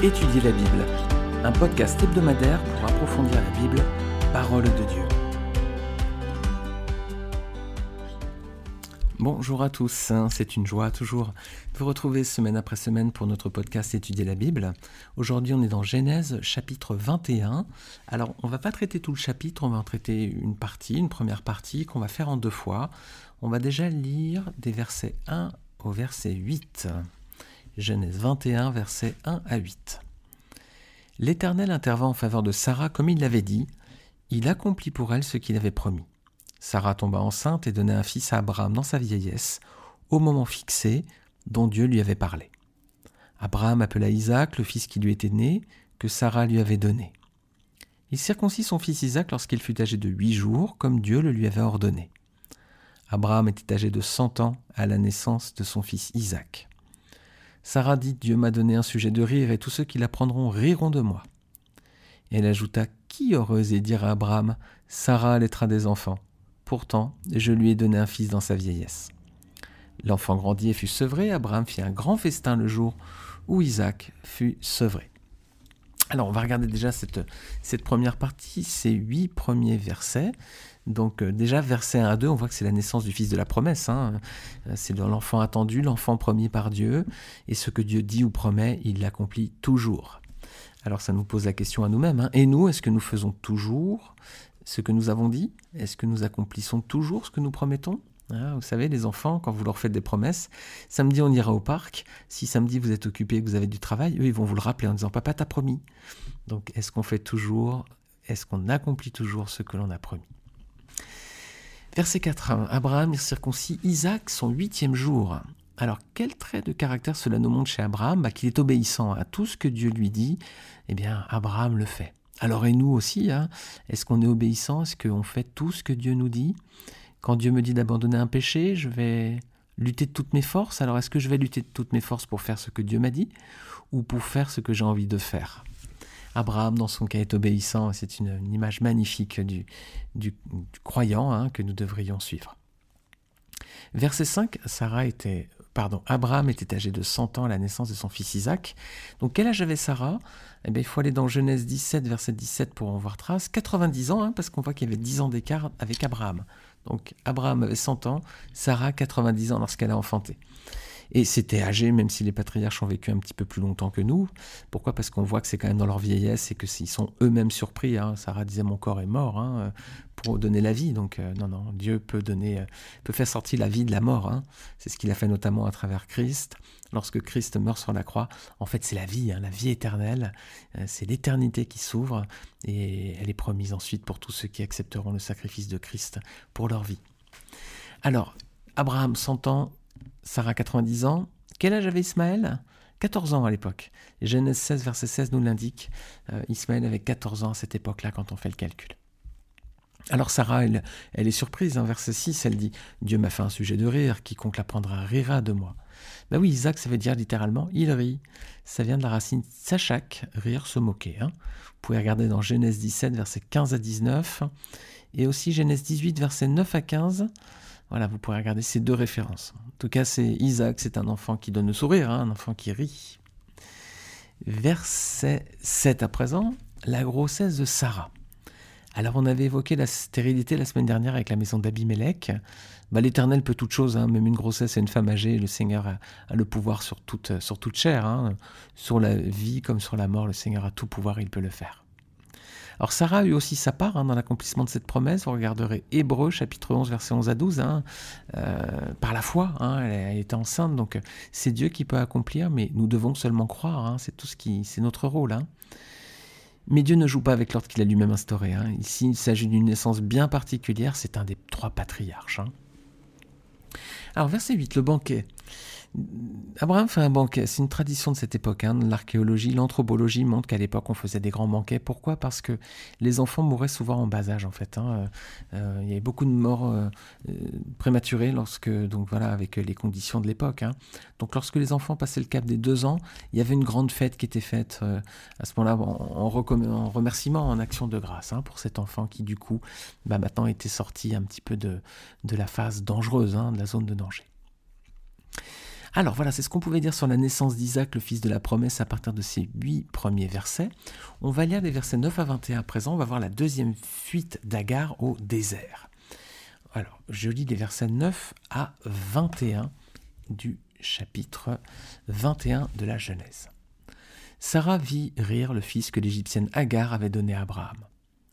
Étudier la Bible, un podcast hebdomadaire pour approfondir la Bible, parole de Dieu. Bonjour à tous, hein, c'est une joie toujours de vous retrouver semaine après semaine pour notre podcast Étudier la Bible. Aujourd'hui on est dans Genèse chapitre 21. Alors on va pas traiter tout le chapitre, on va en traiter une partie, une première partie qu'on va faire en deux fois. On va déjà lire des versets 1 au verset 8. Genèse 21, versets 1 à 8. L'Éternel intervint en faveur de Sarah comme il l'avait dit. Il accomplit pour elle ce qu'il avait promis. Sarah tomba enceinte et donna un fils à Abraham dans sa vieillesse, au moment fixé dont Dieu lui avait parlé. Abraham appela Isaac le fils qui lui était né, que Sarah lui avait donné. Il circoncit son fils Isaac lorsqu'il fut âgé de huit jours, comme Dieu le lui avait ordonné. Abraham était âgé de cent ans à la naissance de son fils Isaac. Sarah dit Dieu m'a donné un sujet de rire, et tous ceux qui l'apprendront riront de moi. elle ajouta Qui aurait osé dire à Abraham Sarah allaitera des enfants Pourtant, je lui ai donné un fils dans sa vieillesse. L'enfant grandit et fut sevré. Abraham fit un grand festin le jour où Isaac fut sevré. Alors, on va regarder déjà cette, cette première partie, ces huit premiers versets. Donc euh, déjà, verset 1 à 2, on voit que c'est la naissance du Fils de la promesse. Hein. Euh, c'est l'enfant attendu, l'enfant promis par Dieu. Et ce que Dieu dit ou promet, il l'accomplit toujours. Alors ça nous pose la question à nous-mêmes. Hein. Et nous, est-ce que nous faisons toujours ce que nous avons dit? Est-ce que nous accomplissons toujours ce que nous promettons? Hein, vous savez, les enfants, quand vous leur faites des promesses, samedi on ira au parc. Si samedi vous êtes occupé et que vous avez du travail, eux ils vont vous le rappeler en disant Papa t'a promis. Donc est-ce qu'on fait toujours, est-ce qu'on accomplit toujours ce que l'on a promis? Verset 4. Abraham circoncis Isaac son huitième jour. Alors, quel trait de caractère cela nous montre chez Abraham bah, Qu'il est obéissant à tout ce que Dieu lui dit? Eh bien, Abraham le fait. Alors, et nous aussi, hein est-ce qu'on est obéissant? Est-ce qu'on fait tout ce que Dieu nous dit? Quand Dieu me dit d'abandonner un péché, je vais lutter de toutes mes forces. Alors, est-ce que je vais lutter de toutes mes forces pour faire ce que Dieu m'a dit ou pour faire ce que j'ai envie de faire? Abraham, dans son cas, est obéissant. C'est une, image magnifique du, croyant hein, que nous devrions suivre. Verset 5, Sarah était, pardon, Abraham était âgé de 100 ans à la naissance de son fils Isaac. Donc quel âge avait Sarah? Eh bien, Il faut aller dans Genèse 17, verset 17 pour en voir trace. 90 ans, hein, parce qu'on voit qu'il y avait 10 ans d'écart avec Abraham. Donc Abraham avait 100 ans, Sarah 90 ans lorsqu'elle a enfanté. Et c'était âgé, même si les patriarches ont vécu un petit peu plus longtemps que nous. Pourquoi? Parce qu'on voit que c'est quand même dans leur vieillesse et que s'ils sont eux-mêmes surpris. Hein. Sarah disait mon corps est mort hein, pour donner la vie. Donc euh, non, non, Dieu peut donner, euh, peut faire sortir la vie de la mort. Hein. C'est ce qu'il a fait notamment à travers Christ. Lorsque Christ meurt sur la croix, en fait c'est la vie, la vie éternelle. Euh, c'est l'éternité qui s'ouvre et elle est promise ensuite pour tous ceux qui accepteront le sacrifice de Christ pour leur vie. Alors, Abraham 100 ans, Sarah 90 ans. Quel âge avait Ismaël? 14 ans à l'époque. Genèse 16, verset 16 nous l'indique. Euh, Ismaël avait 14 ans à cette époque-là quand on fait le calcul. Alors Sarah, elle, est surprise. Hein, verset 6, elle dit Dieu m'a fait un sujet de rire, quiconque l'apprendra rira de moi. Ben oui, Isaac, ça veut dire littéralement il rit. Ça vient de la racine sachak, rire, se moquer. Hein. Vous pouvez regarder dans Genèse 17, verset 15 à 19, et aussi Genèse 18, verset 9 à 15. Voilà, vous pourrez regarder ces deux références. En tout cas, c'est Isaac, c'est un enfant qui donne le sourire, hein, un enfant qui rit. Verset 7 à présent, la grossesse de Sarah. Alors on avait évoqué la stérilité la semaine dernière avec la maison d'Abimelech. Bah, L'Éternel peut toute chose, hein, même une grossesse et une femme âgée, le Seigneur a, le pouvoir sur toute, toute chair, hein. sur la vie comme sur la mort, le Seigneur a tout pouvoir, il peut le faire. Alors Sarah a eu aussi sa part hein, dans l'accomplissement de cette promesse. Vous regarderez Hébreu chapitre 11 verset 11 à 12. Hein. Euh, par la foi, hein, elle, était enceinte, donc euh, c'est Dieu qui peut accomplir, mais nous devons seulement croire. c'est tout ce qui, c'est notre rôle. Mais Dieu ne joue pas avec l'ordre qu'il a lui-même instauré. Ici, il s'agit d'une naissance bien particulière. C'est un des trois patriarches. Alors verset 8, le banquet. Abraham fait un banquet, c'est une tradition de cette époque. Hein. L'archéologie, l'anthropologie montrent qu'à l'époque on faisait des grands banquets. Pourquoi? Parce que les enfants mouraient souvent en bas âge en fait. Hein. Euh, euh, il y avait beaucoup de morts euh, prématurées lorsque, donc voilà, avec les conditions de l'époque. Hein. Donc lorsque les enfants passaient le cap des deux ans, il y avait une grande fête qui était faite à ce moment-là en, remerciement, en action de grâce pour cet enfant qui du coup bah, maintenant était sorti un petit peu de la phase dangereuse, de la zone de danger. Alors voilà, c'est ce qu'on pouvait dire sur la naissance d'Isaac, le fils de la promesse, à partir de ces huit premiers versets. On va lire les versets 9 à 21 à présent. On va voir la deuxième fuite d'Agar au désert. Alors, je lis les versets 9 à 21 du chapitre 21 de la Genèse. Sarah vit rire le fils que l'égyptienne Agar avait donné à Abraham.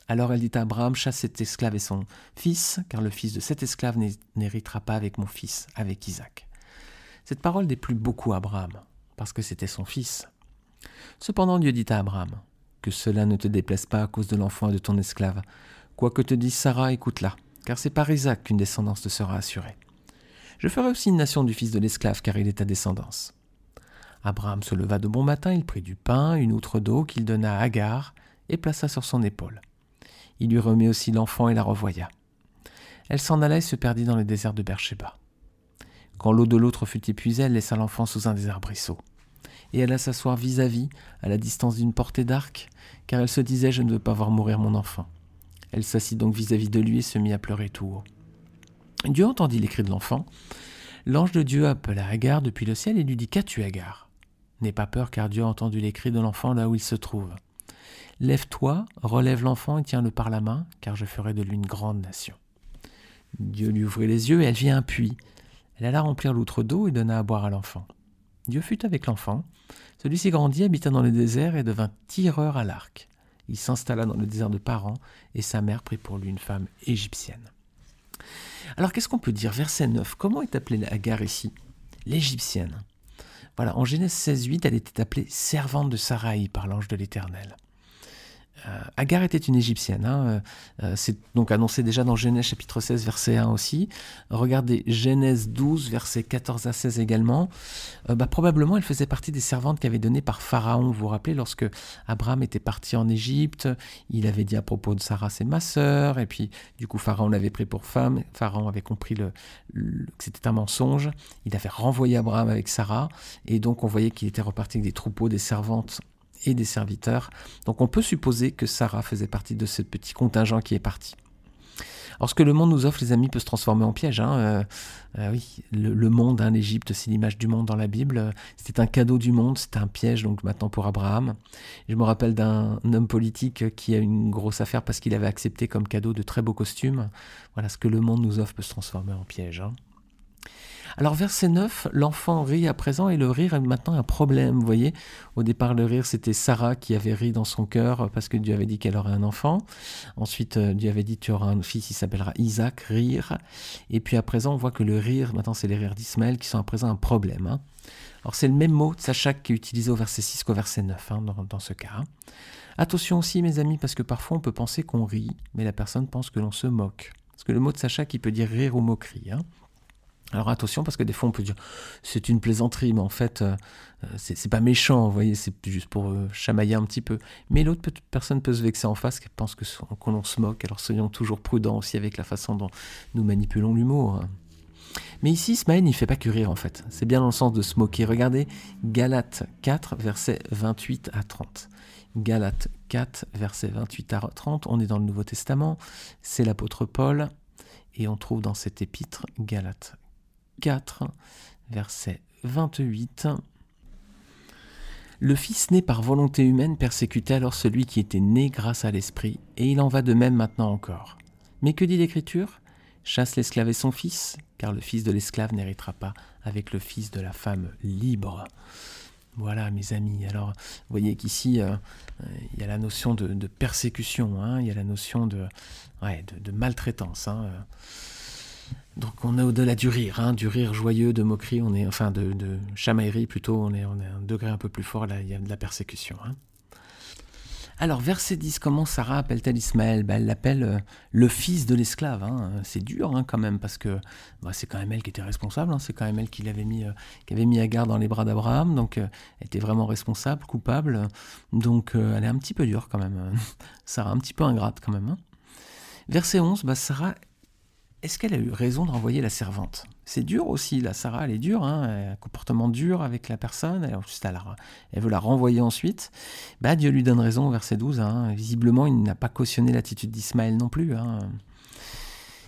Alors elle dit à Abraham, chasse cet esclave et son fils, car le fils de cet esclave n'héritera pas avec mon fils, avec Isaac. Cette parole déplut beaucoup à Abraham, parce que c'était son fils. Cependant Dieu dit à Abraham, que cela ne te déplaise pas à cause de l'enfant et de ton esclave. Quoi que te dise Sarah, écoute-la, car c'est par Isaac qu'une descendance te sera assurée. Je ferai aussi une nation du fils de l'esclave, car il est ta descendance. Abraham se leva de bon matin, il prit du pain, une outre d'eau qu'il donna à Agar, et plaça sur son épaule. Il lui remit aussi l'enfant et la revoya. Elle s'en alla et se perdit dans le désert de Beersheba. Quand l'eau de l'autre fut épuisée, elle laissa l'enfant sous un des arbrisseaux. Et elle alla s'asseoir vis-à-vis, à la distance d'une portée d'arc, car elle se disait Je ne veux pas voir mourir mon enfant. Elle s'assit donc vis-à-vis de lui et se mit à pleurer tout haut. Dieu entendit les cris de l'enfant. L'ange de Dieu appela Agar depuis le ciel et lui dit Qu'as-tu, Agar? N'aie pas peur, car Dieu a entendu les cris de l'enfant là où il se trouve. Lève-toi, relève l'enfant et tiens-le par la main, car je ferai de lui une grande nation. Dieu lui ouvrit les yeux et elle vit un puits. Elle alla remplir l'outre d'eau et donna à boire à l'enfant. Dieu fut avec l'enfant. Celui-ci grandit, habita dans le désert et devint tireur à l'arc. Il s'installa dans le désert de Paran et sa mère prit pour lui une femme égyptienne. Alors qu'est-ce qu'on peut dire? Verset 9. Comment est appelée Agar ici? L'égyptienne. Voilà, en Genèse 16.8, elle était appelée servante de Sarai par l'ange de l'Éternel. Euh, Agar était une égyptienne. Hein, euh, euh, c'est donc annoncé déjà dans Genèse chapitre 16 verset 1 aussi. Regardez Genèse 12 verset 14 à 16 également. bah, probablement elle faisait partie des servantes qui avaient donné par Pharaon. Vous vous rappelez lorsque Abraham était parti en Égypte, il avait dit à propos de Sarah c'est ma sœur et puis du coup Pharaon l'avait pris pour femme. Pharaon avait compris que c'était un mensonge. Il avait renvoyé Abraham avec Sarah et donc on voyait qu'il était reparti avec des troupeaux, des servantes et des serviteurs. Donc on peut supposer que Sarah faisait partie de ce petit contingent qui est parti. Alors ce que le monde nous offre, les amis, peut se transformer en piège. Hein. Euh, euh, oui, le, monde, hein, l'Égypte, c'est l'image du monde dans la Bible. C'était un cadeau du monde, c'était un piège donc maintenant pour Abraham. Je me rappelle d'un homme politique qui a une grosse affaire parce qu'il avait accepté comme cadeau de très beaux costumes. Voilà, ce que le monde nous offre peut se transformer en piège. Hein. Alors verset 9, l'enfant rit à présent et le rire est maintenant un problème. Vous voyez, au départ le rire c'était Sarah qui avait ri dans son cœur parce que Dieu avait dit qu'elle aurait un enfant. Ensuite euh, Dieu avait dit tu auras un fils, il s'appellera Isaac, rire. Et puis à présent on voit que le rire, maintenant c'est les rires d'Ismaël qui sont à présent un problème. Hein. Alors c'est le même mot, Sachak, qui est utilisé au verset 6 qu'au verset 9 hein, dans, ce cas. Hein. Attention aussi mes amis parce que parfois on peut penser qu'on rit, mais la personne pense que l'on se moque. Parce que le mot de Sacha qui peut dire rire ou moquerie. Alors attention parce que des fois on peut dire c'est une plaisanterie, mais en fait euh, euh, c'est pas méchant, vous voyez, c'est juste pour euh, chamailler un petit peu. Mais l'autre personne peut se vexer en face, qui pense que qu'on se moque. Alors soyons toujours prudents aussi avec la façon dont nous manipulons l'humour. Mais ici, Ismaël, il fait pas que rire en fait. C'est bien dans le sens de se moquer. Regardez Galates 4, versets 28 à 30. Galates 4, versets 28 à 30. On est dans le Nouveau Testament. C'est l'apôtre Paul. Et on trouve dans cet épître Galates 4, verset 28. Le Fils né par volonté humaine persécutait alors celui qui était né grâce à l'Esprit, et il en va de même maintenant encore. Mais que dit l'Écriture? Chasse l'esclave et son fils, car le fils de l'esclave n'héritera pas avec le fils de la femme libre. Voilà, mes amis. Alors, vous voyez qu'ici, euh, il y a la notion de, persécution, hein, il y a la notion de, maltraitance. Hein, donc on est au-delà du rire, hein, du rire joyeux, de moquerie, on est, enfin de, de chamaillerie plutôt, on est, est un degré un peu plus fort, là il y a de la persécution. Hein. Alors verset 10, comment Sarah appelle-t-elle Ismaël? Ben, Elle l'appelle euh, le fils de l'esclave. Hein. C'est dur quand même parce que bah, c'est quand même elle qui était responsable, c'est quand même elle qui l'avait mis, euh, qui avait mis Agar dans les bras d'Abraham, donc euh, elle était vraiment responsable, coupable. Donc elle est un petit peu dure quand même. Sarah un petit peu ingrate quand même. Verset 11, bah, Sarah est-ce qu'elle a eu raison de renvoyer la servante? C'est dur aussi, la Sarah, elle est dure, hein, un comportement dur avec la personne, elle, elle veut la renvoyer ensuite. Bah, Dieu lui donne raison au verset 12, hein. visiblement il n'a pas cautionné l'attitude d'Ismaël non plus. Hein.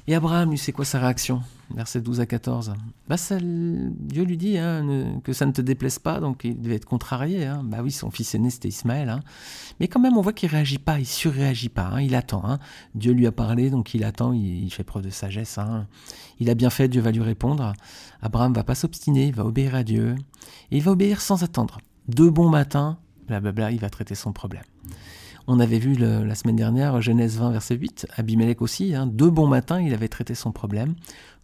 Et Abraham, lui, c'est quoi sa réaction? Verset 12 à 14. Bah, Dieu lui dit hein, que ça ne te déplaise pas, donc il devait être contrarié. Hein. Bah oui, son fils aîné, c'était Ismaël. Hein. Mais quand même, on voit qu'il réagit pas, il surréagit pas, il attend. Dieu lui a parlé, donc il attend, il, fait preuve de sagesse. Il a bien fait, Dieu va lui répondre. Abraham va pas s'obstiner, il va obéir à Dieu. Et il va obéir sans attendre. Deux bons matins, blablabla, il va traiter son problème. On avait vu la semaine dernière Genèse 20, verset 8, Abimelech aussi, hein, deux bons matins, il avait traité son problème.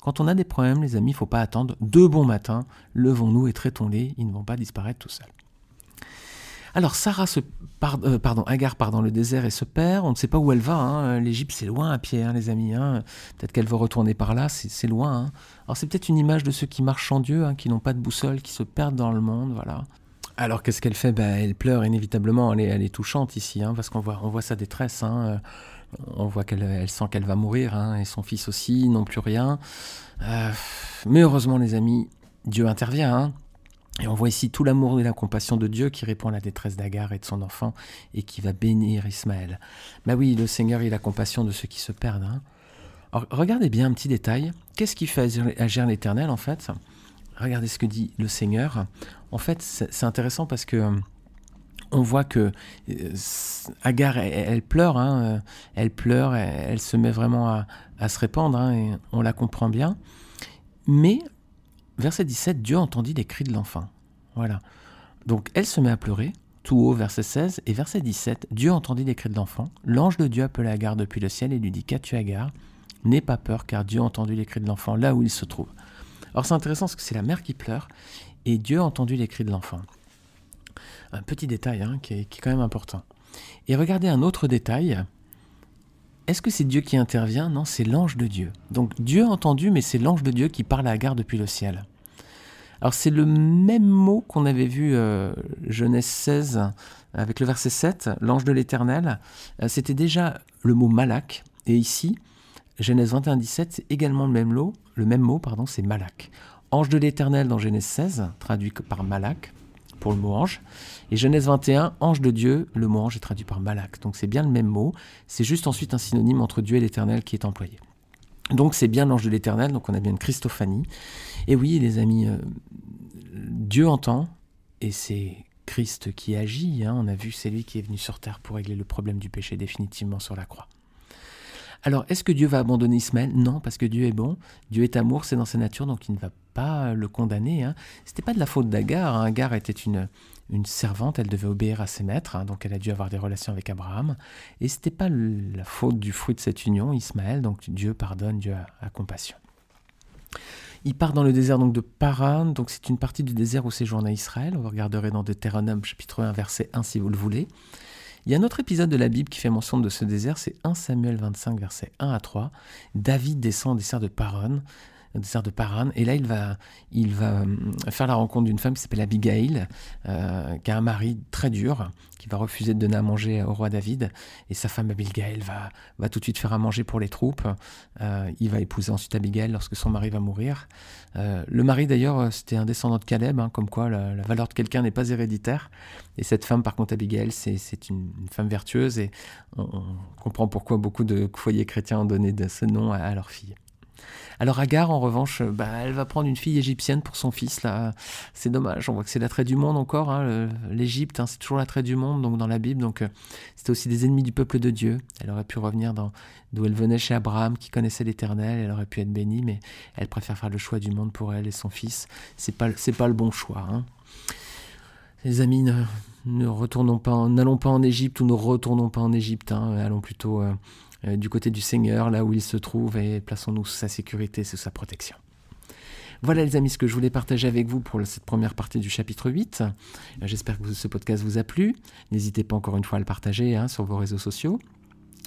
Quand on a des problèmes, les amis, il ne faut pas attendre. Deux bons matins, levons-nous et traitons-les, ils ne vont pas disparaître tout seuls. Alors Sarah se euh, pardon, Agar part dans le désert et se perd. On ne sait pas où elle va. Hein. L'Égypte, c'est loin à pied, hein, les amis. Hein. Peut-être qu'elle va retourner par là, c'est loin. Alors c'est peut-être une image de ceux qui marchent en Dieu, qui n'ont pas de boussole, qui se perdent dans le monde. Voilà. Alors qu'est-ce qu'elle fait ben, Elle pleure inévitablement, elle est, touchante ici, hein, parce qu'on voit, voit sa détresse. Hein, euh, on voit qu'elle elle sent qu'elle va mourir, hein, et son fils aussi, non plus rien. Euh, mais heureusement les amis, Dieu intervient. Et on voit ici tout l'amour et la compassion de Dieu qui répond à la détresse d'Agar et de son enfant et qui va bénir Ismaël. Ben oui, le Seigneur il a compassion de ceux qui se perdent. Alors, regardez bien un petit détail. Qu'est-ce qui fait agir l'Éternel en fait? Regardez ce que dit le Seigneur. En fait, c'est intéressant parce que on voit que euh, Agar, elle, pleure, hein, euh, elle pleure, elle, se met vraiment à, se répandre, hein, on la comprend bien. Mais, verset 17, Dieu entendit les cris de l'enfant. Voilà. Donc, elle se met à pleurer, tout haut, verset 16, et verset 17, Dieu entendit les cris de l'enfant. L'ange de Dieu appela Agar depuis le ciel et lui dit Qu'as-tu, Agar? N'aie pas peur, car Dieu a entendu les cris de l'enfant là où il se trouve. Alors c'est intéressant parce que c'est la mère qui pleure et Dieu a entendu les cris de l'enfant. Un petit détail hein, qui, est, quand même important. Et regardez un autre détail. Est-ce que c'est Dieu qui intervient? Non, c'est l'ange de Dieu. Donc Dieu a entendu, mais c'est l'ange de Dieu qui parle à Agar depuis le ciel. Alors c'est le même mot qu'on avait vu euh, Genèse 16 avec le verset 7, l'ange de l'Éternel. Euh, c'était déjà le mot malak. Et ici, Genèse 21, 17, c'est également le même, mot, le même mot, pardon, c'est Malak. Ange de l'Éternel dans Genèse 16, traduit par Malak, pour le mot ange. Et Genèse 21, ange de Dieu, le mot ange est traduit par Malak. Donc c'est bien le même mot, c'est juste ensuite un synonyme entre Dieu et l'Éternel qui est employé. Donc c'est bien l'ange de l'Éternel, donc on a bien une Christophanie. Et oui, les amis, euh, Dieu entend, et c'est Christ qui agit. Hein. On a vu, c'est lui qui est venu sur terre pour régler le problème du péché définitivement sur la croix. Alors, est-ce que Dieu va abandonner Ismaël? Non, parce que Dieu est bon, Dieu est amour, c'est dans sa nature, donc il ne va pas le condamner. Hein. C'était pas de la faute d'Agar. Hein. Agar était une, servante, elle devait obéir à ses maîtres, hein. donc elle a dû avoir des relations avec Abraham. Et c'était pas la faute du fruit de cette union, Ismaël, donc Dieu pardonne, Dieu a, compassion. Il part dans le désert donc de Paran, donc c'est une partie du désert où séjourna Israël. Vous regarderez dans Deutéronome chapitre 1 verset 1 si vous le voulez. Il y a un autre épisode de la Bible qui fait mention de ce désert, c'est 1 Samuel 25, versets 1 à 3. David descend au désert de Paran, désert de Paran. Et là, il va, il va euh, faire la rencontre d'une femme qui s'appelle Abigail, euh, qui a un mari très dur, qui va refuser de donner à manger au roi David. Et sa femme Abigail va, va tout de suite faire à manger pour les troupes. Euh, il va épouser ensuite Abigail lorsque son mari va mourir. le mari, d'ailleurs, c'était un descendant de Caleb, hein, comme quoi la, valeur de quelqu'un n'est pas héréditaire. Et cette femme, par contre, Abigail, c'est une, femme vertueuse. Et on, comprend pourquoi beaucoup de foyers chrétiens ont donné ce nom à, à leur fille. Alors Agar, en revanche, euh, bah, elle va prendre une fille égyptienne pour son fils. Là, c'est dommage. On voit que c'est l'attrait du monde encore. Hein, L'Égypte, hein, c'est toujours l'attrait du monde. Donc dans la Bible, donc euh, c'était aussi des ennemis du peuple de Dieu. Elle aurait pu revenir d'où elle venait chez Abraham, qui connaissait l'Éternel. Elle aurait pu être bénie, mais elle préfère faire le choix du monde pour elle et son fils. C'est pas c'est pas le bon choix. Hein. Les amis, ne, retournons pas, n'allons pas en Égypte ou ne retournons pas en Égypte. Allons plutôt euh, euh, du côté du Seigneur, là où il se trouve, et plaçons-nous sous sa sécurité, sous sa protection. Voilà les amis ce que je voulais partager avec vous pour cette première partie du chapitre 8. Euh, j'espère que ce podcast vous a plu. N'hésitez pas encore une fois à le partager hein, sur vos réseaux sociaux.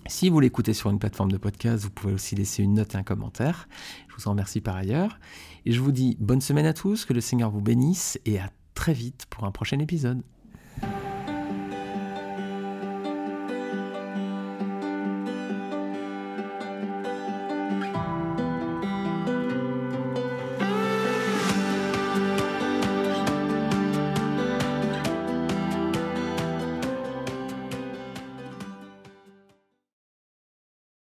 Si vous l'écoutez sur une plateforme de podcast, vous pouvez aussi laisser une note et un commentaire. Je vous en remercie par ailleurs. Et je vous dis bonne semaine à tous, que le Seigneur vous bénisse et à très vite pour un prochain épisode.